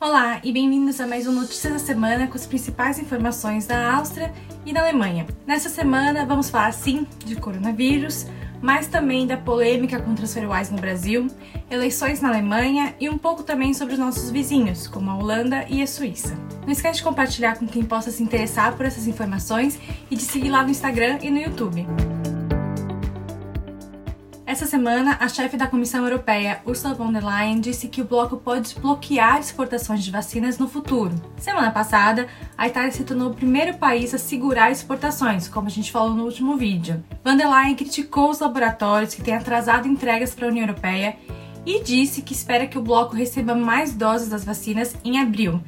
Olá e bem-vindos a mais um Notícias da Semana com as principais informações da Áustria e da Alemanha. Nessa semana vamos falar sim de coronavírus, mas também da polêmica com TransferWise no Brasil, eleições na Alemanha e um pouco também sobre os nossos vizinhos, como a Holanda e a Suíça. Não esquece de compartilhar com quem possa se interessar por essas informações e de seguir lá no Instagram e no YouTube. Essa semana, a chefe da Comissão Europeia, Ursula von der Leyen, disse que o bloco pode bloquear exportações de vacinas no futuro. Semana passada, a Itália se tornou o primeiro país a segurar exportações, como a gente falou no último vídeo. Von der Leyen criticou os laboratórios que têm atrasado entregas para a União Europeia e disse que espera que o bloco receba mais doses das vacinas em abril,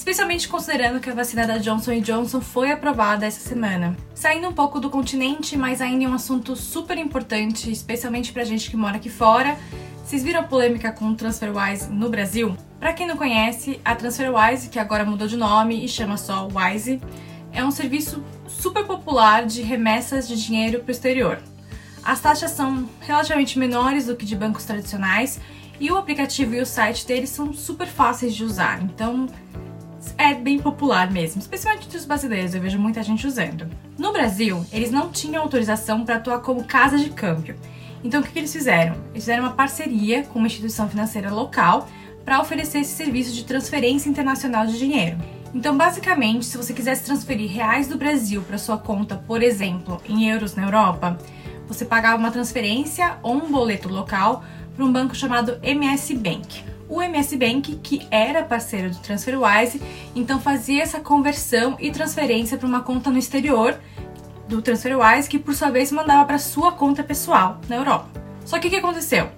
especialmente considerando que a vacina da Johnson Johnson foi aprovada essa semana. Saindo um pouco do continente, mas ainda em um assunto super importante, especialmente pra gente que mora aqui fora. Vocês viram a polêmica com o TransferWise no Brasil? Para quem não conhece, a TransferWise, que agora mudou de nome e chama só Wise, é um serviço super popular de remessas de dinheiro para o exterior. As taxas são relativamente menores do que de bancos tradicionais e o aplicativo e o site deles são super fáceis de usar, então é bem popular mesmo, especialmente entre os brasileiros, eu vejo muita gente usando. No Brasil, eles não tinham autorização para atuar como casa de câmbio. Então o que, que eles fizeram? Eles fizeram uma parceria com uma instituição financeira local para oferecer esse serviço de transferência internacional de dinheiro. Então, basicamente, se você quisesse transferir reais do Brasil para sua conta, por exemplo, em euros na Europa, você pagava uma transferência ou um boleto local para um banco chamado MS Bank o MS Bank, que era parceiro do TransferWise, então fazia essa conversão e transferência para uma conta no exterior do TransferWise, que por sua vez mandava para sua conta pessoal na Europa. Só que o que aconteceu?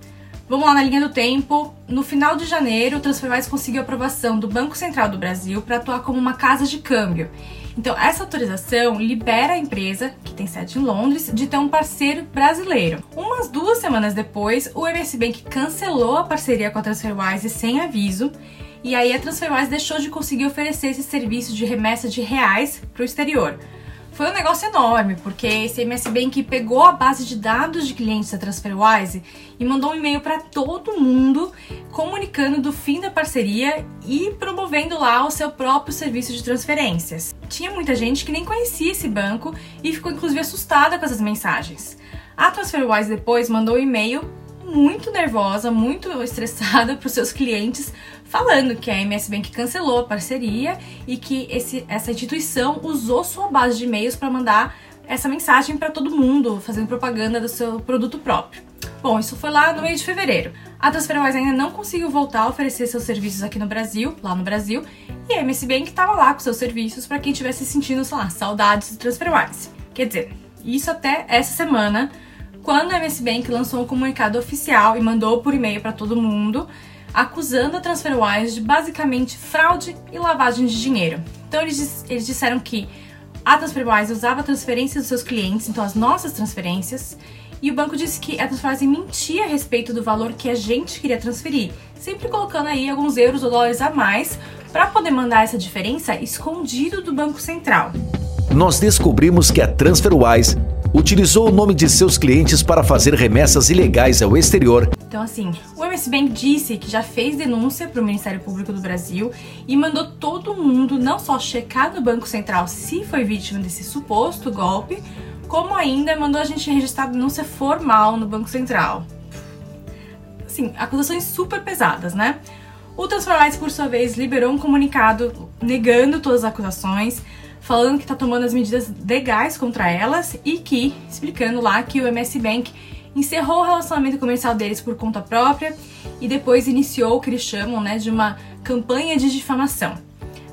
Vamos lá na linha do tempo. No final de janeiro, o TransferWise conseguiu aprovação do Banco Central do Brasil para atuar como uma casa de câmbio. Então, essa autorização libera a empresa, que tem sede em Londres, de ter um parceiro brasileiro. Umas duas semanas depois, o MS Bank cancelou a parceria com a TransferWise sem aviso. E aí a TransferWise deixou de conseguir oferecer esse serviço de remessa de reais para o exterior. Foi um negócio enorme, porque esse MS Bank pegou a base de dados de clientes da TransferWise e mandou um e-mail para todo mundo comunicando do fim da parceria e promovendo lá o seu próprio serviço de transferências. Tinha muita gente que nem conhecia esse banco e ficou inclusive assustada com essas mensagens. A TransferWise depois mandou um e-mail muito nervosa, muito estressada para os seus clientes, falando que a MS Bank cancelou a parceria e que esse, essa instituição usou sua base de e-mails para mandar essa mensagem para todo mundo, fazendo propaganda do seu produto próprio. Bom, isso foi lá no mês de fevereiro. A TransferWise ainda não conseguiu voltar a oferecer seus serviços aqui no Brasil, lá no Brasil, e a MS Bank estava lá com seus serviços para quem estivesse sentindo, sei lá, saudades do TransferWise. Quer dizer, isso até essa semana, quando a MS Bank lançou um comunicado oficial e mandou por e-mail para todo mundo, acusando a TransferWise de basicamente fraude e lavagem de dinheiro. Então eles, eles disseram que a TransferWise usava transferências dos seus clientes, então as nossas transferências, e o banco disse que a TransferWise mentia a respeito do valor que a gente queria transferir, sempre colocando aí alguns euros ou dólares a mais para poder mandar essa diferença escondido do Banco Central. Nós descobrimos que a TransferWise utilizou o nome de seus clientes para fazer remessas ilegais ao exterior. Então, assim, o MS Bank disse que já fez denúncia para o Ministério Público do Brasil e mandou todo mundo não só checar no Banco Central se foi vítima desse suposto golpe, como ainda mandou a gente registrar denúncia formal no Banco Central. Assim, acusações super pesadas, né? O TransferWise, por sua vez, liberou um comunicado negando todas as acusações, falando que está tomando as medidas legais contra elas e que, explicando lá que o MS Bank encerrou o relacionamento comercial deles por conta própria e depois iniciou o que eles chamam né, de uma campanha de difamação.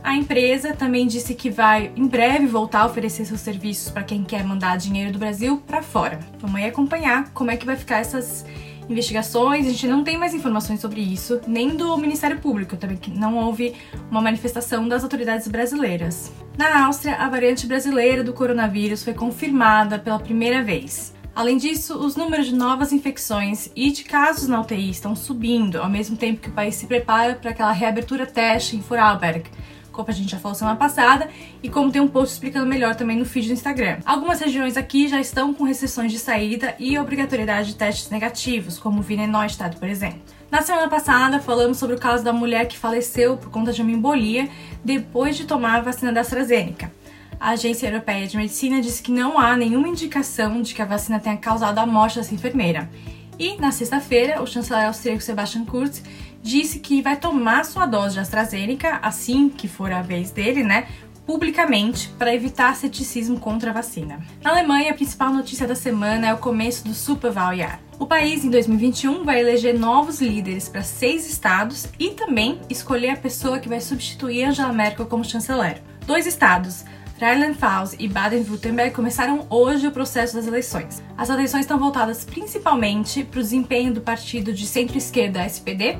A empresa também disse que vai em breve voltar a oferecer seus serviços para quem quer mandar dinheiro do Brasil para fora. Vamos aí acompanhar como é que vai ficar essas investigações, a gente não tem mais informações sobre isso, nem do Ministério Público, também que não houve uma manifestação das autoridades brasileiras. Na Áustria, a variante brasileira do coronavírus foi confirmada pela primeira vez. Além disso, os números de novas infecções e de casos na UTI estão subindo, ao mesmo tempo que o país se prepara para aquela reabertura teste em Vorarlberg, como a gente já falou semana passada, e como tem um post explicando melhor também no feed do Instagram. Algumas regiões aqui já estão com restrições de saída e obrigatoriedade de testes negativos, como Wiener Neustadt, por exemplo. Na semana passada, falamos sobre o caso da mulher que faleceu por conta de uma embolia depois de tomar a vacina da AstraZeneca. A Agência Europeia de Medicina disse que não há nenhuma indicação de que a vacina tenha causado a morte dessa enfermeira. E, na sexta-feira, o chanceler austríaco Sebastian Kurz disse que vai tomar sua dose de AstraZeneca assim que for a vez dele, né? publicamente para evitar ceticismo contra a vacina. Na Alemanha, a principal notícia da semana é o começo do Superwahljahr. O país, em 2021, vai eleger novos líderes para seis estados e também escolher a pessoa que vai substituir Angela Merkel como chanceler. Dois estados, Rheinland-Pfalz e Baden-Württemberg começaram hoje o processo das eleições. As eleições estão voltadas principalmente para o desempenho do partido de centro-esquerda SPD,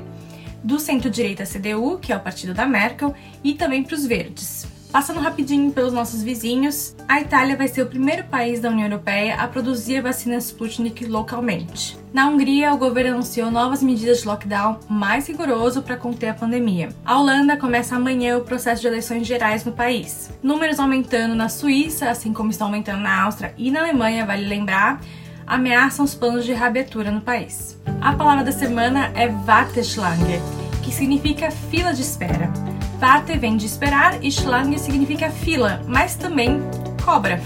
do centro-direita CDU, que é o partido da Merkel, e também para os verdes. Passando rapidinho pelos nossos vizinhos, a Itália vai ser o primeiro país da União Europeia a produzir a vacina Sputnik localmente. Na Hungria, o governo anunciou novas medidas de lockdown mais rigoroso para conter a pandemia. A Holanda começa amanhã o processo de eleições gerais no país. Números aumentando na Suíça, assim como estão aumentando na Áustria e na Alemanha, vale lembrar, ameaçam os planos de reabertura no país. A palavra da semana é Warteschlange, que significa fila de espera. Warte vem de esperar e Schlange significa fila, mas também cobra.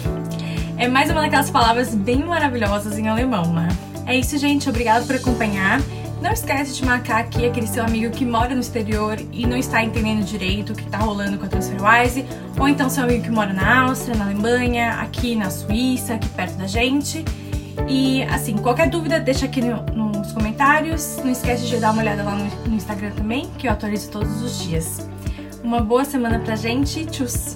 É mais uma daquelas palavras bem maravilhosas em alemão, né? É isso, gente. Obrigado por acompanhar. Não esquece de marcar aqui aquele seu amigo que mora no exterior e não está entendendo direito o que está rolando com a TransferWise, ou então seu amigo que mora na Áustria, na Alemanha, aqui na Suíça, aqui perto da gente. E assim, qualquer dúvida, deixa aqui no, nos comentários. Não esquece de dar uma olhada lá no, Instagram também, que eu atualizo todos os dias. Uma boa semana pra gente. Tchus!